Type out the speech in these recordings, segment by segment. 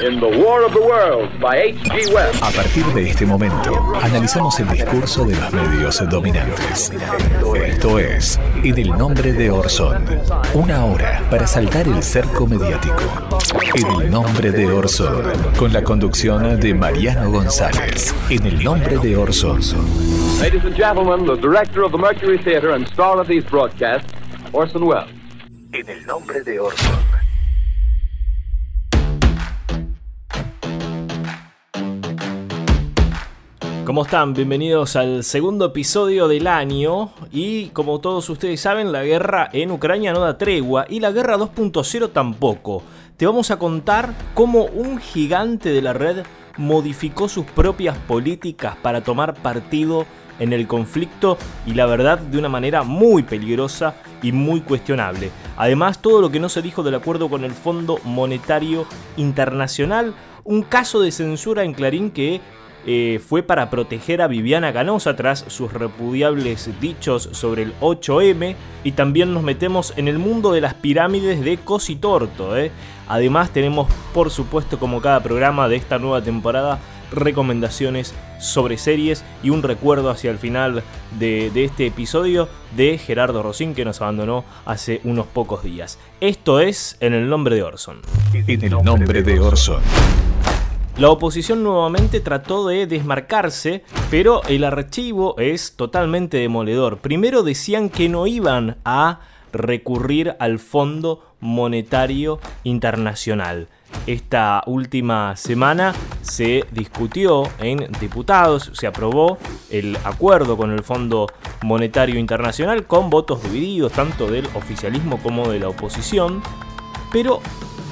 in The War of the Worlds by H.G. Wells. A partir de este momento, analizamos el discurso de los medios dominantes. Esto es En el nombre de Orson. Una hora para saltar el cerco mediático. En el nombre de Orson. Con la conducción de Mariano González. En el nombre de Orson. Ladies and gentlemen, the director of the Mercury Theater and star of these broadcasts, Orson Welles. En el nombre de Orson. ¿Cómo están? Bienvenidos al segundo episodio del año y como todos ustedes saben la guerra en Ucrania no da tregua y la guerra 2.0 tampoco. Te vamos a contar cómo un gigante de la red modificó sus propias políticas para tomar partido en el conflicto y la verdad de una manera muy peligrosa y muy cuestionable. Además, todo lo que no se dijo del acuerdo con el Fondo Monetario Internacional, un caso de censura en Clarín que eh, fue para proteger a Viviana Canosa tras sus repudiables dichos sobre el 8M y también nos metemos en el mundo de las pirámides de Cositorto. ¿eh? Además tenemos por supuesto como cada programa de esta nueva temporada recomendaciones sobre series y un recuerdo hacia el final de, de este episodio de Gerardo Rosín que nos abandonó hace unos pocos días. Esto es En el nombre de Orson. En el nombre de Orson. La oposición nuevamente trató de desmarcarse, pero el archivo es totalmente demoledor. Primero decían que no iban a recurrir al Fondo Monetario Internacional. Esta última semana se discutió en diputados, se aprobó el acuerdo con el Fondo Monetario Internacional con votos divididos tanto del oficialismo como de la oposición, pero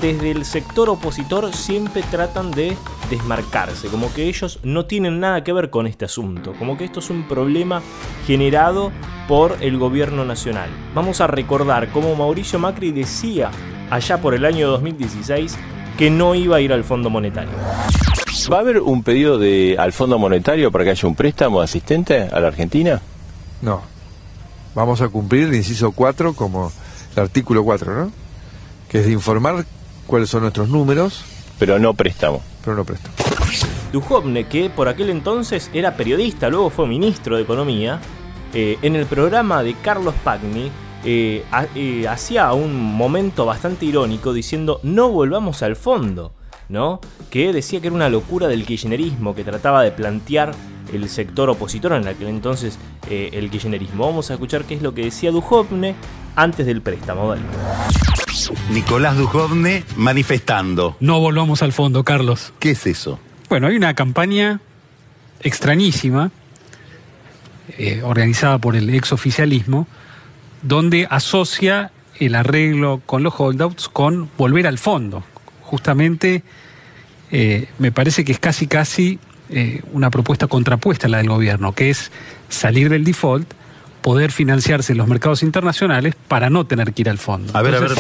desde el sector opositor siempre tratan de desmarcarse, como que ellos no tienen nada que ver con este asunto, como que esto es un problema generado por el gobierno nacional. Vamos a recordar cómo Mauricio Macri decía allá por el año 2016 que no iba a ir al Fondo Monetario. ¿Va a haber un pedido de, al Fondo Monetario para que haya un préstamo asistente a la Argentina? No. Vamos a cumplir el inciso 4 como el artículo 4, ¿no? Que es de informar cuáles son nuestros números, Pero no préstamo. pero no presto. Duhovne, que por aquel entonces era periodista, luego fue ministro de Economía, eh, en el programa de Carlos Pagni eh, eh, hacía un momento bastante irónico diciendo no volvamos al fondo, ¿no? Que decía que era una locura del kirchnerismo que trataba de plantear el sector opositor en aquel entonces eh, el kirchnerismo. Vamos a escuchar qué es lo que decía Duhovne antes del préstamo. dale. Nicolás Dujovne manifestando. No volvamos al fondo, Carlos. ¿Qué es eso? Bueno, hay una campaña extrañísima eh, organizada por el exoficialismo donde asocia el arreglo con los holdouts con volver al fondo. Justamente eh, me parece que es casi casi eh, una propuesta contrapuesta a la del gobierno, que es salir del default, poder financiarse en los mercados internacionales para no tener que ir al fondo. A ver, a ver.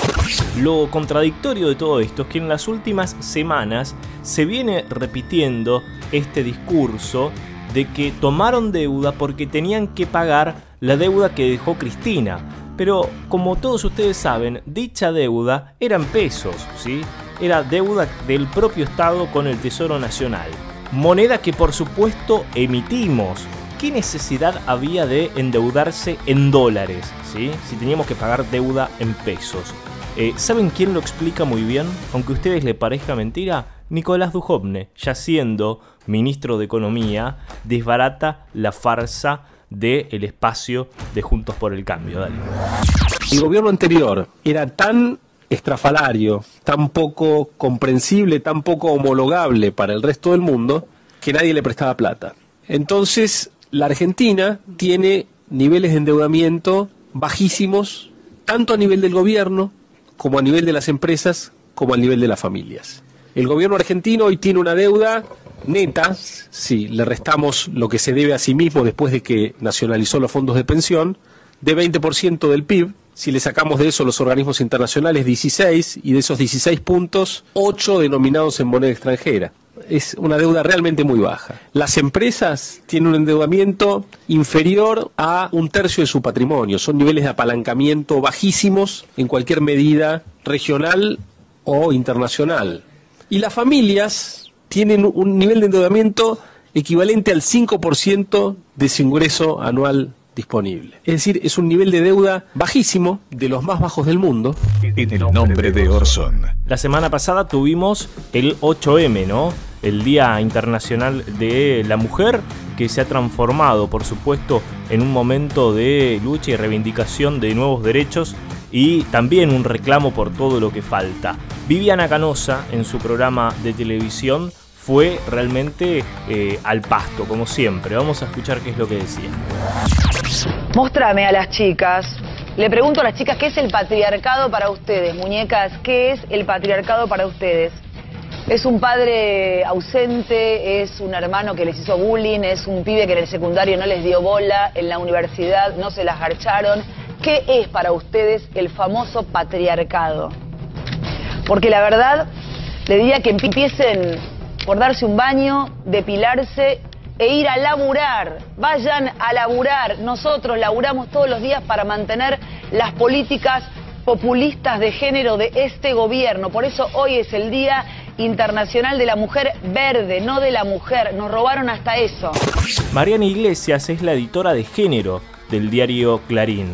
Lo contradictorio de todo esto es que en las últimas semanas se viene repitiendo este discurso de que tomaron deuda porque tenían que pagar la deuda que dejó Cristina. Pero como todos ustedes saben, dicha deuda era en pesos, ¿sí? Era deuda del propio Estado con el Tesoro Nacional. Moneda que por supuesto emitimos. ¿Qué necesidad había de endeudarse en dólares? ¿sí? Si teníamos que pagar deuda en pesos. Eh, ¿Saben quién lo explica muy bien? Aunque a ustedes le parezca mentira, Nicolás Dujovne, ya siendo ministro de Economía, desbarata la farsa del espacio de Juntos por el Cambio. Dale. El gobierno anterior era tan estrafalario, tan poco comprensible, tan poco homologable para el resto del mundo, que nadie le prestaba plata. Entonces, la Argentina tiene niveles de endeudamiento bajísimos, tanto a nivel del gobierno, como a nivel de las empresas, como a nivel de las familias. El gobierno argentino hoy tiene una deuda neta, si le restamos lo que se debe a sí mismo después de que nacionalizó los fondos de pensión, de 20% del PIB, Si le sacamos de eso los organismos internacionales, 16, y de esos 16 puntos, 8 denominados en moneda extranjera. Es una deuda realmente muy baja. Las empresas tienen un endeudamiento inferior a un tercio de su patrimonio. Son niveles de apalancamiento bajísimos en cualquier medida regional o internacional. Y las familias tienen un nivel de endeudamiento equivalente al 5% de su ingreso anual disponible. Es decir, es un nivel de deuda bajísimo, de los más bajos del mundo. En el nombre de Orson. La semana pasada tuvimos el 8M, ¿no? El Día Internacional de la Mujer, que se ha transformado, por supuesto, en un momento de lucha y reivindicación de nuevos derechos y también un reclamo por todo lo que falta. Viviana Canosa, en su programa de televisión, fue realmente eh, al pasto, como siempre. Vamos a escuchar qué es lo que decía. Mostrame a las chicas. Le pregunto a las chicas, ¿qué es el patriarcado para ustedes? Muñecas, ¿qué es el patriarcado para ustedes? ¿Es un padre ausente? ¿Es un hermano que les hizo bullying? ¿Es un pibe que en el secundario no les dio bola? ¿En la universidad no se las garcharon? ¿Qué es para ustedes el famoso patriarcado? Porque la verdad, le diría que empiecen por darse un baño, depilarse e ir a laburar. Vayan a laburar. Nosotros laburamos todos los días para mantener las políticas populistas de género de este gobierno. Por eso hoy es el Día Internacional de la Mujer Verde, no de la mujer. Nos robaron hasta eso. Mariana Iglesias es la editora de género del diario Clarín.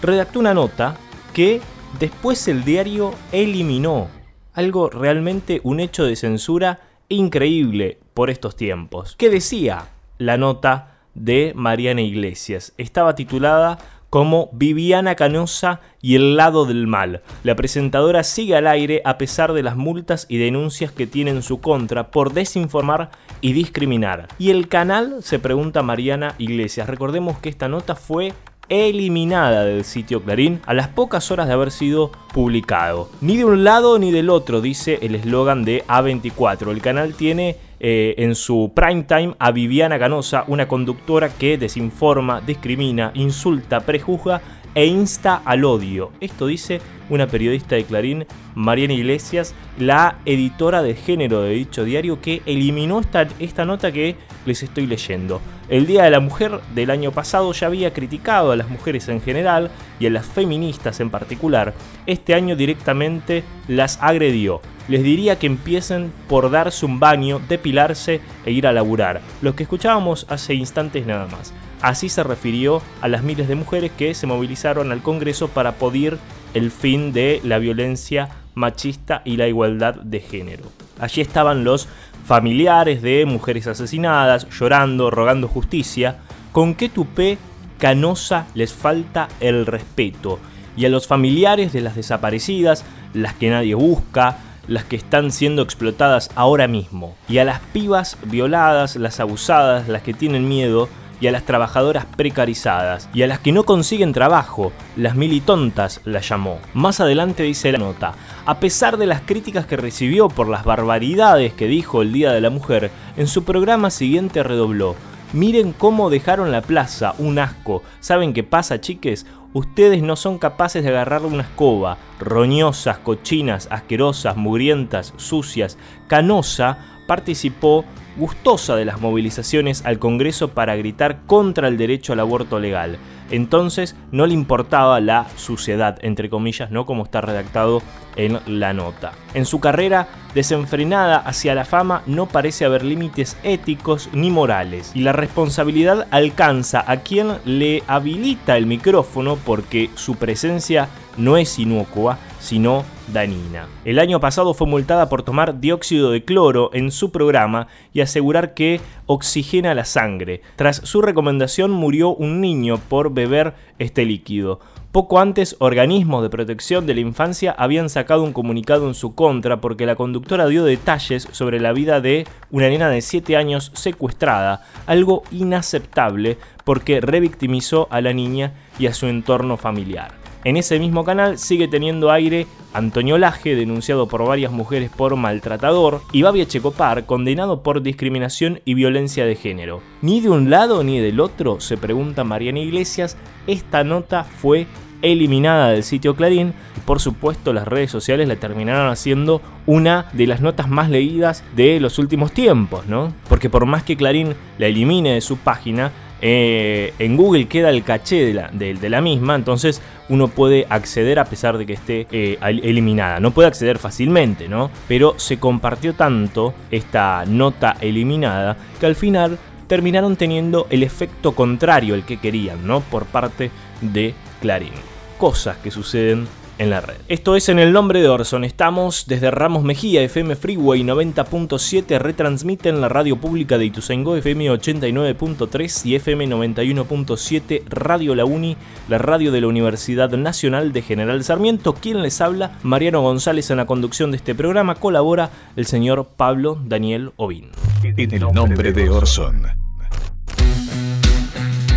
Redactó una nota que después el diario eliminó. Algo realmente un hecho de censura increíble por estos tiempos. ¿Qué decía la nota de Mariana Iglesias? Estaba titulada como Viviana Canosa y el lado del mal. La presentadora sigue al aire a pesar de las multas y denuncias que tiene en su contra por desinformar y discriminar. Y el canal se pregunta Mariana Iglesias. Recordemos que esta nota fue eliminada del sitio Clarín a las pocas horas de haber sido publicado. Ni de un lado ni del otro, dice el eslogan de A24. El canal tiene eh, en su prime time a Viviana Canosa, una conductora que desinforma, discrimina, insulta, prejuzga e insta al odio. Esto dice una periodista de Clarín, Mariana Iglesias, la editora de género de dicho diario, que eliminó esta, esta nota que les estoy leyendo. El Día de la Mujer del año pasado ya había criticado a las mujeres en general y a las feministas en particular. Este año directamente las agredió. Les diría que empiecen por darse un baño, depilarse e ir a laburar. Lo que escuchábamos hace instantes nada más. Así se refirió a las miles de mujeres que se movilizaron al Congreso para poder el fin de la violencia machista y la igualdad de género. Allí estaban los familiares de mujeres asesinadas, llorando, rogando justicia. ¿Con qué tupé canosa les falta el respeto? Y a los familiares de las desaparecidas, las que nadie busca, las que están siendo explotadas ahora mismo. Y a las pibas violadas, las abusadas, las que tienen miedo, y a las trabajadoras precarizadas y a las que no consiguen trabajo, las militontas las llamó. Más adelante dice la nota, a pesar de las críticas que recibió por las barbaridades que dijo el Día de la Mujer, en su programa siguiente redobló, Miren cómo dejaron la plaza, un asco. ¿Saben qué pasa, chiques? Ustedes no son capaces de agarrar una escoba. Roñosas, cochinas, asquerosas, mugrientas, sucias. Canosa participó gustosa de las movilizaciones al Congreso para gritar contra el derecho al aborto legal. Entonces no le importaba la suciedad, entre comillas, no como está redactado en la nota. En su carrera desenfrenada hacia la fama no parece haber límites éticos ni morales, y la responsabilidad alcanza a quien le habilita el micrófono porque su presencia no es inocua, sino danina. El año pasado fue multada por tomar dióxido de cloro en su programa y asegurar que oxigena la sangre. Tras su recomendación murió un niño por beber este líquido. Poco antes, organismos de protección de la infancia habían sacado un comunicado en su contra porque la conductora dio detalles sobre la vida de una nena de 7 años secuestrada, algo inaceptable porque revictimizó a la niña y a su entorno familiar. En ese mismo canal sigue teniendo aire Antonio Laje, denunciado por varias mujeres por maltratador, y Babia Checopar, condenado por discriminación y violencia de género. Ni de un lado ni del otro, se pregunta Mariana Iglesias, esta nota fue eliminada del sitio Clarín. Por supuesto, las redes sociales la terminaron haciendo una de las notas más leídas de los últimos tiempos, ¿no? Porque por más que Clarín la elimine de su página, eh, en Google queda el caché de la, de, la, misma, entonces uno puede acceder a pesar de que esté eh, eliminada. No puede acceder fácilmente, ¿no? Pero se compartió tanto esta nota eliminada que al final terminaron teniendo el efecto contrario al que querían, ¿no? Por parte de Clarín. Cosas que suceden en la red. Esto es en el nombre de Orson. Estamos desde Ramos Mejía, FM Freeway 90.7, retransmiten la radio pública de Ituzaingó, FM 89.3 y FM 91.7, Radio La Uni, la radio de la Universidad Nacional de General Sarmiento. Quien les habla, Mariano González en la conducción de este programa, colabora el señor Pablo Daniel Ovín. En el nombre de Orson.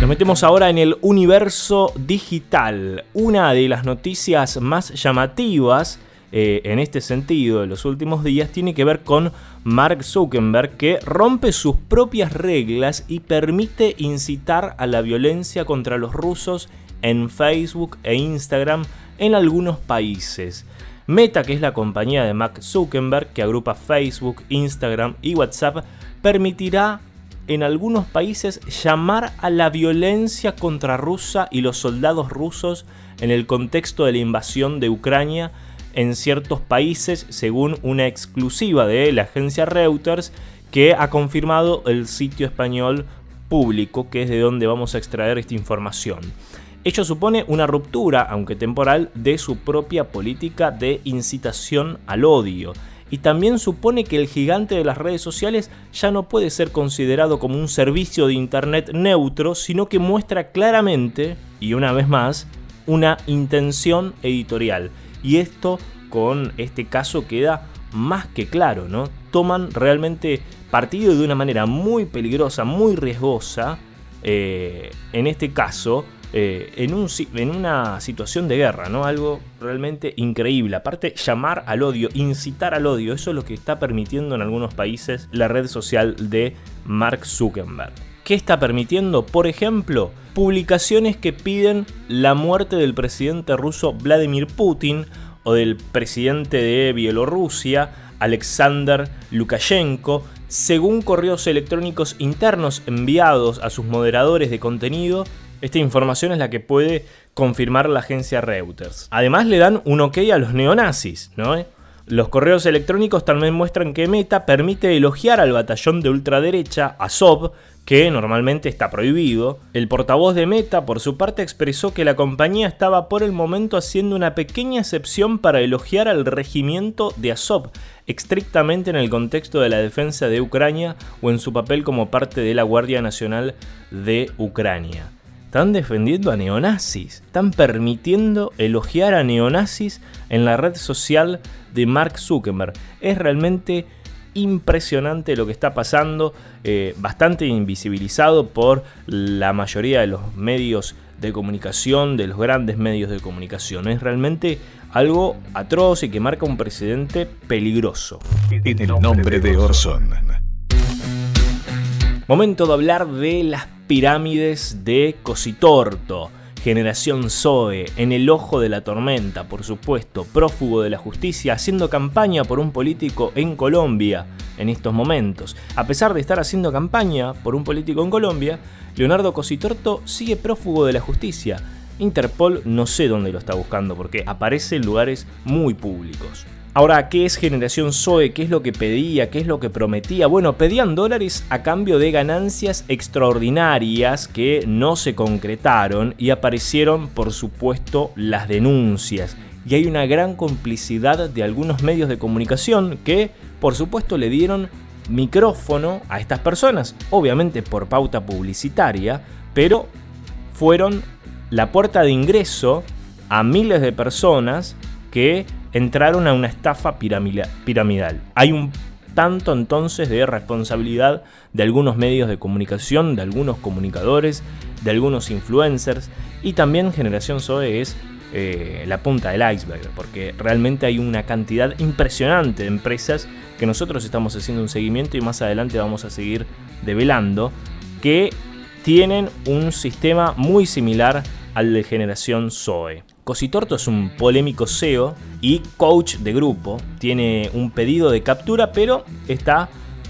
Nos metemos ahora en el universo digital. Una de las noticias más llamativas eh, en este sentido de los últimos días tiene que ver con Mark Zuckerberg que rompe sus propias reglas y permite incitar a la violencia contra los rusos en Facebook e Instagram en algunos países. Meta, que es la compañía de Mark Zuckerberg que agrupa Facebook, Instagram y WhatsApp, permitirá en algunos países llamar a la violencia contra Rusia y los soldados rusos en el contexto de la invasión de Ucrania en ciertos países, según una exclusiva de la agencia Reuters que ha confirmado el sitio español público, que es de donde vamos a extraer esta información. Ello supone una ruptura, aunque temporal, de su propia política de incitación al odio y también supone que el gigante de las redes sociales ya no puede ser considerado como un servicio de Internet neutro, sino que muestra claramente, y una vez más, una intención editorial. Y esto con este caso queda más que claro, ¿no? Toman realmente partido de una manera muy peligrosa, muy riesgosa, eh, en este caso, eh, en, un, en, una situación de guerra, ¿no? Algo realmente increíble. Aparte, llamar al odio, incitar al odio, eso es lo que está permitiendo en algunos países la red social de Mark Zuckerberg. ¿Qué está permitiendo? Por ejemplo, publicaciones que piden la muerte del presidente ruso Vladimir Putin o del presidente de Bielorrusia, Alexander Lukashenko, según correos electrónicos internos enviados a sus moderadores de contenido esta información es la que puede confirmar la agencia Reuters. Además le dan un ok a los neonazis, ¿no? Los correos electrónicos también muestran que Meta permite elogiar al batallón de ultraderecha, Azov, que normalmente está prohibido. El portavoz de Meta, por su parte, expresó que la compañía estaba por el momento haciendo una pequeña excepción para elogiar al regimiento de Azov, estrictamente en el contexto de la defensa de Ucrania o en su papel como parte de la Guardia Nacional de Ucrania. Están defendiendo a neonazis. Están permitiendo elogiar a neonazis en la red social de Mark Zuckerberg. Es realmente impresionante lo que está pasando, eh, bastante invisibilizado por la mayoría de los medios de comunicación, de los grandes medios de comunicación. Es realmente algo atroz y que marca un precedente peligroso. En el nombre de Orson. Momento de hablar de las pirámides de Cositorto. Generación Zoe, en el ojo de la tormenta, por supuesto, prófugo de la justicia, haciendo campaña por un político en Colombia en estos momentos. A pesar de estar haciendo campaña por un político en Colombia, Leonardo Cositorto sigue prófugo de la justicia. Interpol no sé dónde lo está buscando porque aparece en lugares muy públicos. Ahora, ¿qué es Generación Zoe? ¿Qué es lo que pedía? ¿Qué es lo que prometía? Bueno, pedían dólares a cambio de ganancias extraordinarias que no se concretaron y aparecieron, por supuesto, las denuncias. Y hay una gran complicidad de algunos medios de comunicación que, por supuesto, le dieron micrófono a estas personas, obviamente por pauta publicitaria, pero fueron la puerta de ingreso a miles de personas que entraron a una estafa piramidal. Hay un tanto entonces de responsabilidad de algunos medios de comunicación, de algunos comunicadores, de algunos influencers y también Generación Zoe es eh, la punta del iceberg, porque realmente hay una cantidad impresionante de empresas que nosotros estamos haciendo un seguimiento y más adelante vamos a seguir develando que tienen un sistema muy similar al de Generación Zoe. Cositorto es un polémico CEO y coach de grupo. Tiene un pedido de captura, pero está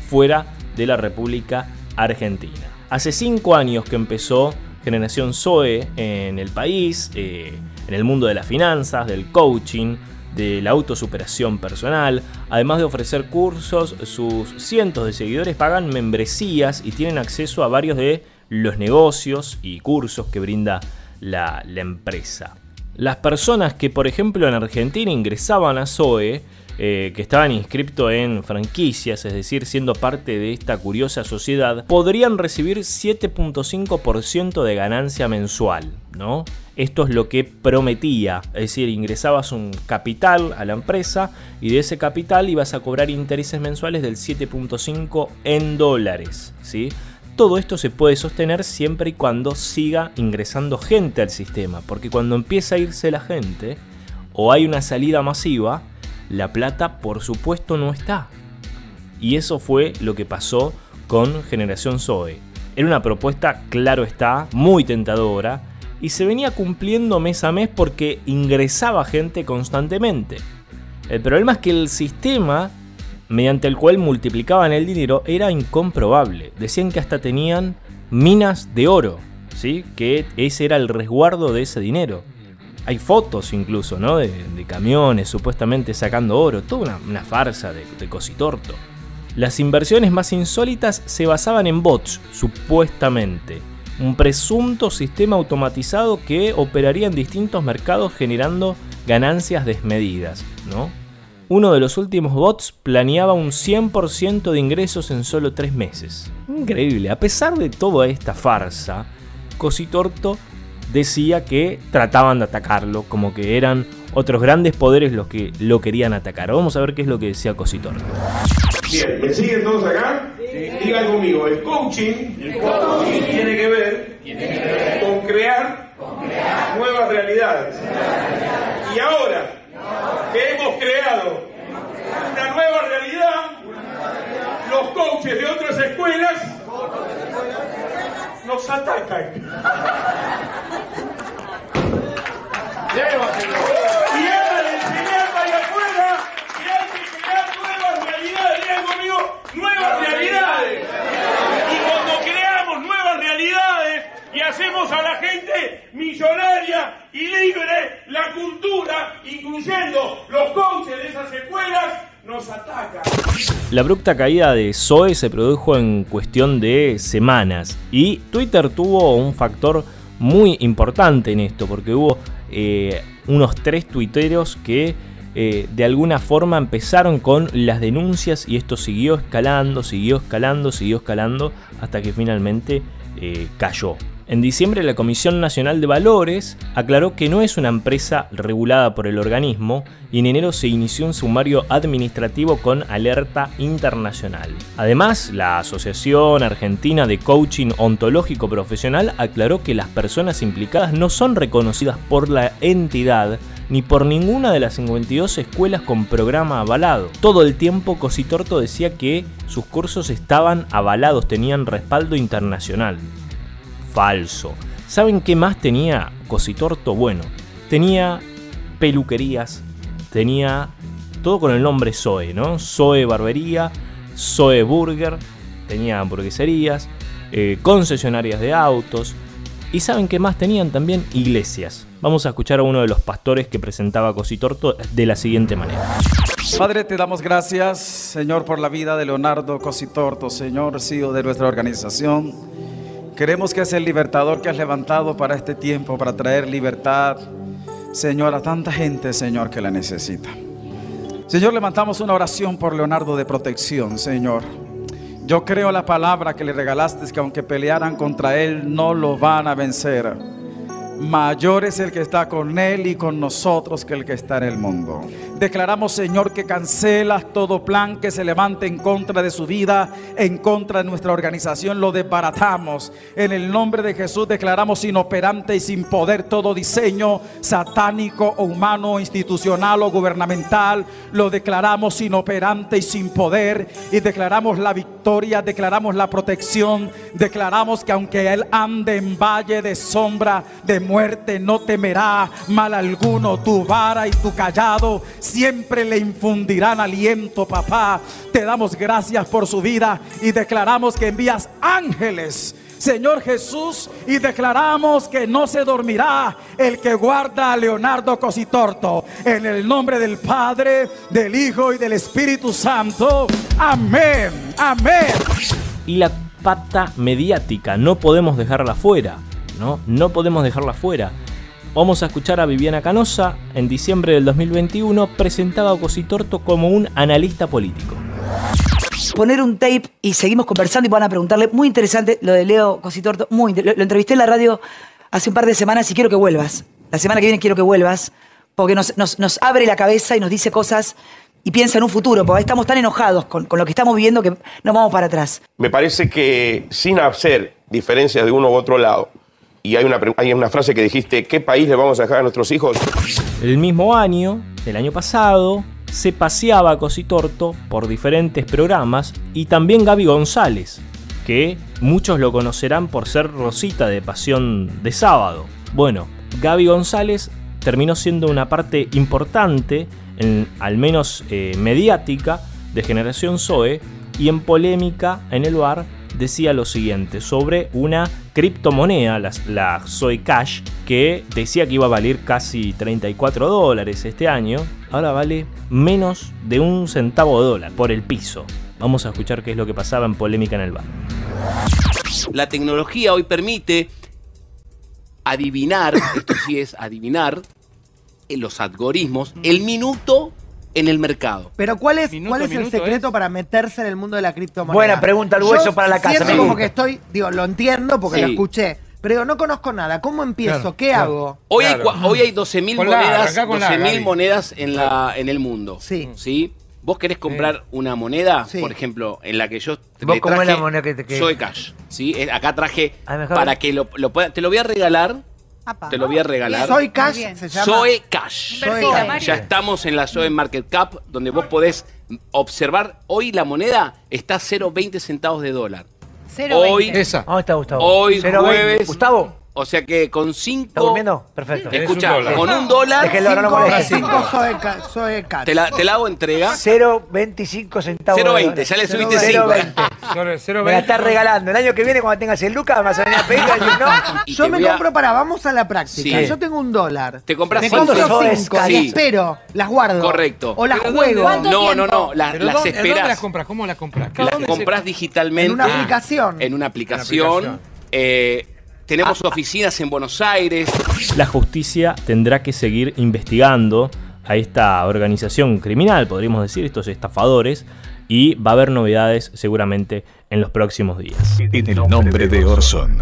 fuera de la República Argentina. Hace cinco años que empezó Generación Zoe en el país, eh, en el mundo de las finanzas, del coaching, de la autosuperación personal. Además de ofrecer cursos, sus cientos de seguidores pagan membresías y tienen acceso a varios de los negocios y cursos que brinda la, la empresa. Las personas que, por ejemplo, en Argentina ingresaban a Zoe, eh, que estaban inscritos en franquicias, es decir, siendo parte de esta curiosa sociedad, podrían recibir 7.5% de ganancia mensual, ¿no? Esto es lo que prometía, es decir, ingresabas un capital a la empresa y de ese capital ibas a cobrar intereses mensuales del 7.5 en dólares, ¿sí? Todo esto se puede sostener siempre y cuando siga ingresando gente al sistema, porque cuando empieza a irse la gente o hay una salida masiva, la plata por supuesto no está. Y eso fue lo que pasó con Generación Zoe. Era una propuesta, claro está, muy tentadora y se venía cumpliendo mes a mes porque ingresaba gente constantemente. El problema es que el sistema mediante el cual multiplicaban el dinero era incomprobable. Decían que hasta tenían minas de oro, ¿sí? que ese era el resguardo de ese dinero. Hay fotos incluso, ¿no? De, camiones supuestamente sacando oro, toda una, farsa de, de cositorto. Las inversiones más insólitas se basaban en bots, supuestamente. Un presunto sistema automatizado que operaría en distintos mercados generando ganancias desmedidas, ¿no? Uno de los últimos bots planeaba un 100% de ingresos en solo 3 meses. Increíble, a pesar de toda esta farsa, Cositorto decía que trataban de atacarlo, como que eran otros grandes poderes los que lo querían atacar. Vamos a ver qué es lo que decía Cositorto. Bien, ¿me siguen todos acá? Digan conmigo, el coaching, tiene, que ver, con crear, nuevas realidades. Y ahora, que hemos creado una nueva realidad, los coaches de otras escuelas nos atacan. Y andan enseñando allá afuera que hay que crear nuevas realidades. Conmigo, nuevas realidades. Y cuando creamos nuevas realidades y hacemos a la gente millonaria y libre, la cultura, los coaches de esas escuelas, nos ataca. La abrupta caída de Zoe se produjo en cuestión de semanas y Twitter tuvo un factor muy importante en esto porque hubo eh, unos tres tuiteros que eh, de alguna forma empezaron con las denuncias y esto siguió escalando, siguió escalando, siguió escalando hasta que finalmente eh, cayó. En diciembre la Comisión Nacional de Valores aclaró que no es una empresa regulada por el organismo y en enero se inició un sumario administrativo con alerta internacional. Además, la Asociación Argentina de Coaching Ontológico Profesional aclaró que las personas implicadas no son reconocidas por la entidad ni por ninguna de las 52 escuelas con programa avalado. Todo el tiempo Cositorto decía que sus cursos estaban avalados, tenían respaldo internacional falso. ¿Saben qué más tenía Cositorto? Bueno, tenía peluquerías, tenía todo con el nombre Zoe, ¿no? Zoe Barbería, Zoe Burger, tenía hamburgueserías, eh, concesionarias de autos. ¿Y saben qué más tenían también? Iglesias. Vamos a escuchar a uno de los pastores que presentaba Cositorto de la siguiente manera. Padre, te damos gracias, Señor, por la vida de Leonardo Cositorto, Señor, CEO de nuestra organización. Queremos que es el libertador que has levantado para este tiempo, para traer libertad, Señor, a tanta gente, Señor, que la necesita. Señor, levantamos una oración por Leonardo de protección, Señor. Yo creo la palabra que le regalaste, que aunque pelearan contra él, no lo van a vencer. Mayor es el que está con él y con nosotros que el que está en el mundo. Declaramos, Señor, que cancelas todo plan que se levante en contra de su vida, en contra de nuestra organización. Lo desbaratamos. En el nombre de Jesús declaramos inoperante y sin poder todo diseño satánico o humano, institucional o gubernamental. Lo declaramos inoperante y sin poder. Y declaramos la victoria, declaramos la protección. Declaramos que aunque Él ande en valle de sombra, de muerte, no temerá mal alguno. Tu vara y tu callado siempre le infundirán aliento, papá. Te damos gracias por su vida y declaramos que envías ángeles. Señor Jesús, y declaramos que no se dormirá el que guarda a Leonardo Cositorto. En el nombre del Padre, del Hijo y del Espíritu Santo. Amén. Amén. Y la pata mediática, no podemos dejarla fuera, ¿no? No podemos dejarla fuera. Vamos a escuchar a Viviana Canosa, en diciembre del 2021 presentaba a Cositorto como un analista político. Poner un tape y seguimos conversando y van a preguntarle, muy interesante lo de Leo Cositorto, muy lo, lo entrevisté en la radio hace un par de semanas y quiero que vuelvas. La semana que viene quiero que vuelvas, porque nos, nos- nos abre la cabeza y nos dice cosas y piensa en un futuro, porque estamos tan enojados con, con lo que estamos viviendo que no vamos para atrás. Me parece que sin hacer diferencias de uno u otro lado, y hay una, hay una frase que dijiste, ¿qué país le vamos a dejar a nuestros hijos? El mismo año, el año pasado, se paseaba Cositorto por diferentes programas y también Gaby González, que muchos lo conocerán por ser Rosita de Pasión de Sábado. Bueno, Gaby González terminó siendo una parte importante, al menos eh, mediática, de Generación Zoe y en polémica en el bar decía lo siguiente sobre una criptomoneda, la, la Zoe Cash, que decía que iba a valer casi 34 dólares este año, ahora vale menos de un centavo de dólar por el piso. Vamos a escuchar qué es lo que pasaba en polémica en el bar. La tecnología hoy permite adivinar, esto sí es adivinar, en los algoritmos, el minuto en el mercado. Pero ¿cuál es, Minuto ¿cuál es el secreto para meterse en el mundo de la criptomoneda? Buena pregunta, el hueso Yo para la casa, Siento como que estoy, digo, lo entiendo porque Sí. lo escuché, pero digo, no conozco nada. ¿Cómo empiezo? Claro, ¿Qué claro. hago? Hoy, hay, cua- hoy hay 12.000 Con la, monedas, arrancá con la, 12.000 Gaby. monedas en, la, en el mundo. Sí. ¿Sí? Vos querés comprar una moneda, Sí. por ejemplo, en la que yo ¿Vos le cómo es traje la moneda que te- que- Zoe Cash. ¿sí? Eh, Acá traje Ah, para que lo, lo pueda- Te lo voy a regalar. Te lo voy a regalar. Soy Cash se llama. Zoe Cash. Zoe Cash. Ya estamos en la Zoe Market Cap, donde vos podés observar. Hoy la moneda está a 0,20 centavos de dólar. 0,20. Hoy, Esa. ¿Dónde está Gustavo? Hoy 0,20. jueves. Gustavo. O sea que con 5. ¿Está durmiendo? Perfecto. Escucha, con un dólar. Déjelo, no lo Cinco- moleste. cinco Zoe Ca- Zoe Cash. Te la, te la hago entrega. 0,25 centavos. de 0,20, dólar. ya le subiste 0,20. Me la estás regalando. El año que viene, cuando tengas el Lucas, me vas a venir a pedir no. Y Yo me a- compro para, vamos a la práctica. Sí. Yo tengo un dólar. Te compras Me cinco. compro cinco, y Sí. espero, las guardo. Correcto. O las juego. ¿dónde- No, no, no. la- ¿Pero las dónde- esperás. ¿Dónde las compras? ¿Cómo las compras? Las ¿Dónde se- compras digitalmente. En una aplicación. En una aplicación. Eh, tenemos oficinas en Buenos Aires. La justicia tendrá que seguir investigando a esta organización criminal, podríamos decir, estos estafadores, y va a haber novedades seguramente en los próximos días. En el nombre de Orson.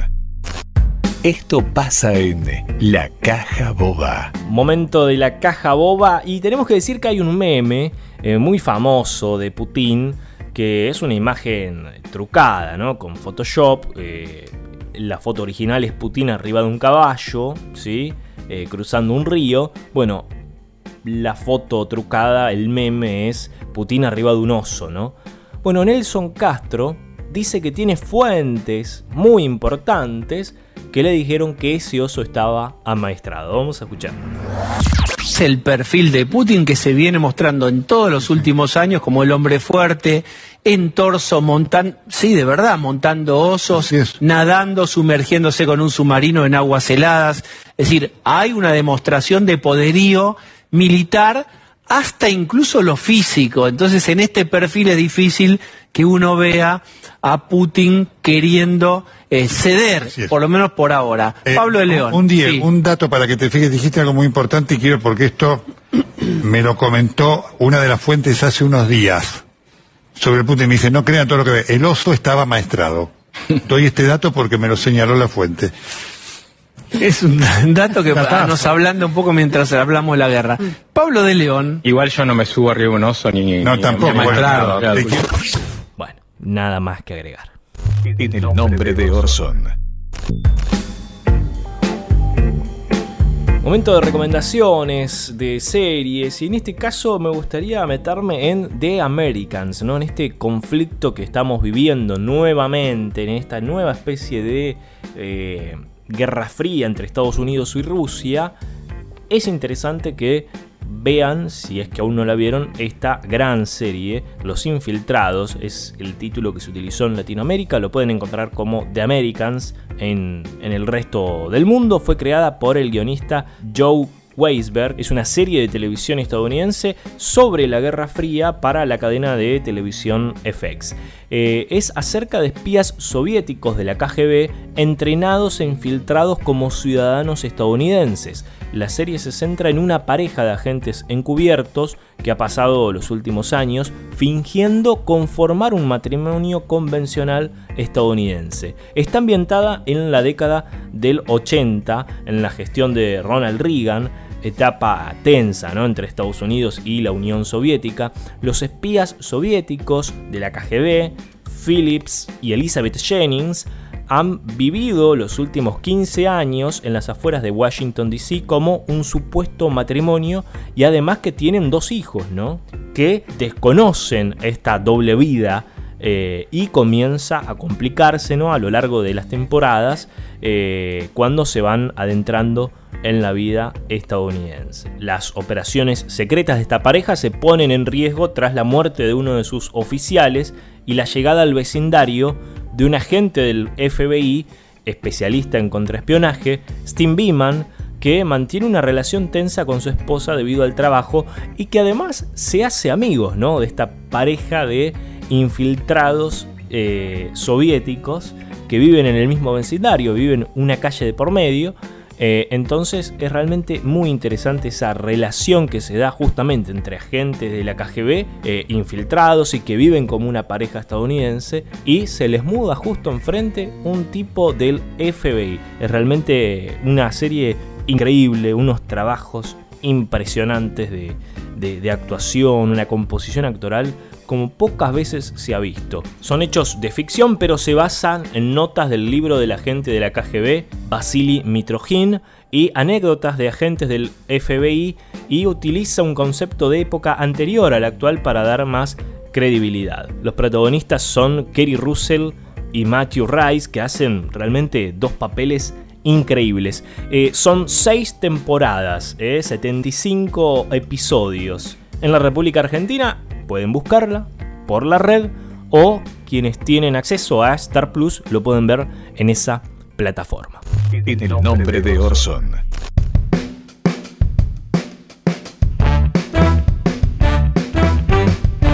Esto pasa en La Caja Boba. Momento de la caja boba y tenemos que decir que hay un meme eh, muy famoso de Putin que es una imagen trucada, ¿no? Con Photoshop. eh, la foto original es Putin arriba de un caballo, ¿sí? Eh, cruzando un río. Bueno, la foto trucada, el meme es Putin arriba de un oso, ¿no? Bueno, Nelson Castro dice que tiene fuentes muy importantes que le dijeron que ese oso estaba amaestrado. Vamos a escuchar. Es el perfil de Putin que se viene mostrando en todos los últimos años como el hombre fuerte, en torso, montando, sí, de verdad, montando osos, nadando, sumergiéndose con un submarino en aguas heladas. Es decir, hay una demostración de poderío militar hasta incluso lo físico. Entonces, en este perfil es difícil que uno vea a Putin queriendo eh, ceder, por lo menos por ahora. Eh, Pablo de un- León. Un día, sí. un dato para que te fijes, dijiste algo muy importante y quiero porque esto me lo comentó una de las fuentes hace unos días sobre Putin. Me dice, no crean todo lo que ve. El oso estaba maestrado. Doy este dato porque me lo señaló la fuente. Es un dato que nos hablando un poco mientras hablamos de la guerra. Pablo de León. Igual yo no me subo arriba de un oso ni. No, ni- tampoco, ni bueno, maestrado, claro, claro. te Bueno, nada más que agregar. En el nombre de Orson. Momento de recomendaciones de series y en este caso me gustaría meterme en The Americans, ¿no? En este conflicto que estamos viviendo nuevamente, en esta nueva especie de, eh, Guerra Fría entre Estados Unidos y Rusia, es interesante que vean, si es que aún no la vieron, esta gran serie, Los Infiltrados, es el título que se utilizó en Latinoamérica, lo pueden encontrar como The Americans en, en el resto del mundo, fue creada por el guionista Joe Weisberg es una serie de televisión estadounidense sobre la Guerra Fría para la cadena de televisión FX. Eh, es acerca de espías soviéticos de la KGB entrenados e infiltrados como ciudadanos estadounidenses. La serie se centra en una pareja de agentes encubiertos que ha pasado los últimos años fingiendo conformar un matrimonio convencional estadounidense. Está ambientada en la década del 80, en la gestión de Ronald Reagan, etapa tensa ¿no? entre Estados Unidos y la Unión Soviética, los espías soviéticos de la KGB, Phillips y Elizabeth Jennings, han vivido los últimos 15 años en las afueras de Washington DC como un supuesto matrimonio y además que tienen dos hijos, ¿no? Que desconocen esta doble vida eh, y comienza a complicarse ¿no? a lo largo de las temporadas eh, cuando se van adentrando en la vida estadounidense. Las operaciones secretas de esta pareja se ponen en riesgo tras la muerte de uno de sus oficiales y la llegada al vecindario de un agente del FBI, especialista en contraespionaje, Steve Beeman, que mantiene una relación tensa con su esposa debido al trabajo y que además se hace amigos ¿no? de esta pareja de infiltrados eh, soviéticos que viven en el mismo vecindario, viven una calle de por medio. Eh, entonces es realmente muy interesante esa relación que se da justamente entre agentes de la KGB eh, infiltrados y que viven como una pareja estadounidense y se les muda justo enfrente un tipo del FBI. Es realmente una serie increíble, unos trabajos impresionantes de, de actuación, una composición actoral como pocas veces se ha visto. Son hechos de ficción, pero se basan en notas del libro del agente de la KGB, Vasily Mitrojin, y anécdotas de agentes del FBI y utiliza un concepto de época anterior al actual para dar más credibilidad. Los protagonistas son Kerry Russell y Matthew Rice, que hacen realmente dos papeles increíbles. Eh, son seis temporadas, 75 eh, episodios. En la República Argentina pueden buscarla por la red o quienes tienen acceso a Star Plus lo pueden ver en esa plataforma. En el nombre de Orson.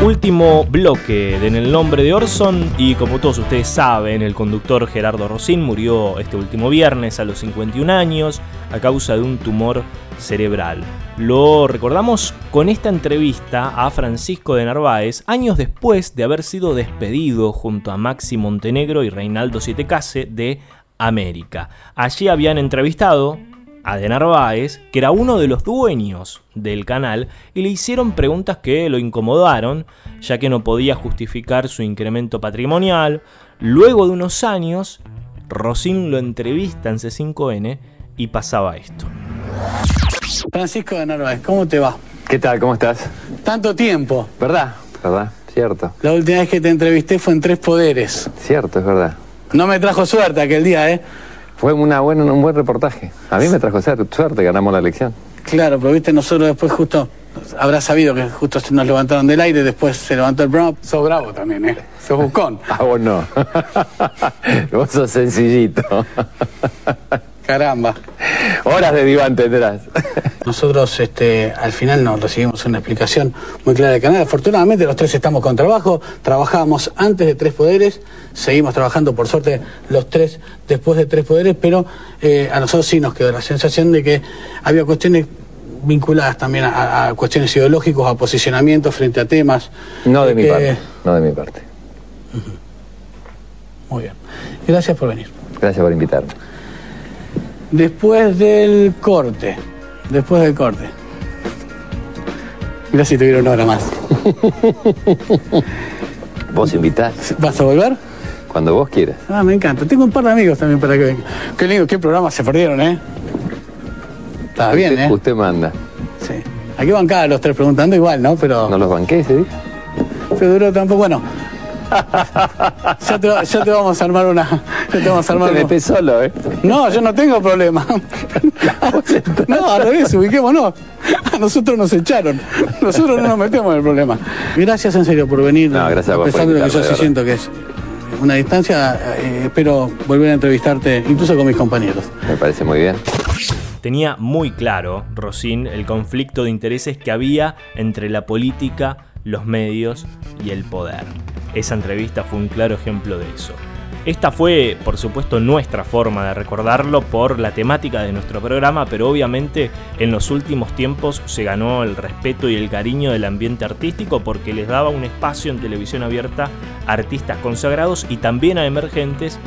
Último bloque de En el nombre de Orson y como todos ustedes saben, el conductor Gerardo Rosín murió este último viernes a los 51 años a causa de un tumor cerebral. Lo recordamos con esta entrevista a Francisco de Narváez años después de haber sido despedido junto a Maxi Montenegro y Reinaldo Sietecase de América. Allí habían entrevistado a De Narváez, que era uno de los dueños del canal, y le hicieron preguntas que lo incomodaron, ya que no podía justificar su incremento patrimonial. Luego de unos años, Rosín lo entrevista en C5N y pasaba esto. Francisco de Narváez, ¿cómo te va? ¿Qué tal? ¿Cómo estás? Tanto tiempo. ¿Verdad? ¿Verdad? Cierto. La última vez que te entrevisté fue en Tres Poderes. Cierto, es verdad. No me trajo suerte aquel día, ¿eh? Fue una buena, un buen reportaje. A mí me trajo suerte, ganamos la elección. Claro, pero viste, nosotros después justo, habrás sabido que justo nos levantaron del aire, después se levantó el programa. Sos bravo también, ¿eh? Sos buscón. ah, vos no. vos sos sencillito. Caramba. Horas de diván tendrás. Nosotros este, al final nos recibimos una explicación muy clara del canal. Afortunadamente los tres estamos con trabajo. Trabajábamos antes de Tres Poderes, seguimos trabajando por suerte los tres después de Tres Poderes, pero eh, a nosotros sí nos quedó la sensación de que había cuestiones vinculadas también a, cuestiones ideológicas, a posicionamientos frente a temas. No de mi parte, no de mi parte. Muy bien. Gracias por venir. Gracias por invitarme. Después del corte. Después del corte. Mira si tuviera una hora más. ¿Vos invitás? ¿Vas a volver? Cuando vos quieras. Ah, me encanta. Tengo un par de amigos también para que vengan. Qué lindo, qué programas se perdieron, ¿eh? Está bien, ¿eh? Usted manda. Sí. Aquí van cada los tres preguntando igual, ¿no? Pero. No los banqué día. Pero duró tampoco. Bueno, Ya te, ya te vamos a armar una. Ya te vamos a armar Te una- solo, ¿eh? No, yo no tengo problema. No, al revés, ubiquémonos. A nosotros nos echaron. Nosotros no nos metemos en el problema. Gracias en serio por venir. No, gracias a a vos pesar por de lo que yo sí siento que es una distancia, eh, espero volver a entrevistarte, incluso con mis compañeros. Me parece muy bien. Tenía muy claro, Rosín, el conflicto de intereses que había entre la política, los medios y el poder. Esa entrevista fue un claro ejemplo de eso. Esta fue, por supuesto, nuestra forma de recordarlo por la temática de nuestro programa, pero obviamente en los últimos tiempos se ganó el respeto y el cariño del ambiente artístico porque les daba un espacio en televisión abierta a artistas consagrados y también a emergentes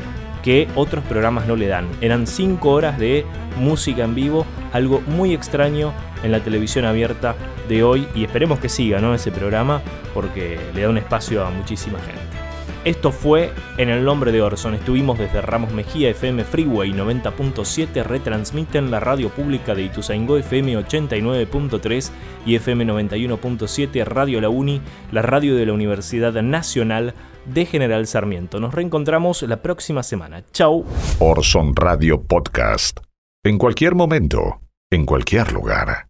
que otros programas no le dan. Eran 5 horas de música en vivo, algo muy extraño en la televisión abierta de hoy y esperemos que siga ¿no? ese programa porque le da un espacio a muchísima gente. Esto fue En el nombre de Orson. Estuvimos desde Ramos Mejía FM Freeway 90.7, retransmiten la radio pública de Ituzaingó FM 89.3 y FM 91.7, Radio La Uni, la radio de la Universidad Nacional de General Sarmiento. Nos reencontramos la próxima semana. Chau. Orson Radio Podcast. En cualquier momento, en cualquier lugar.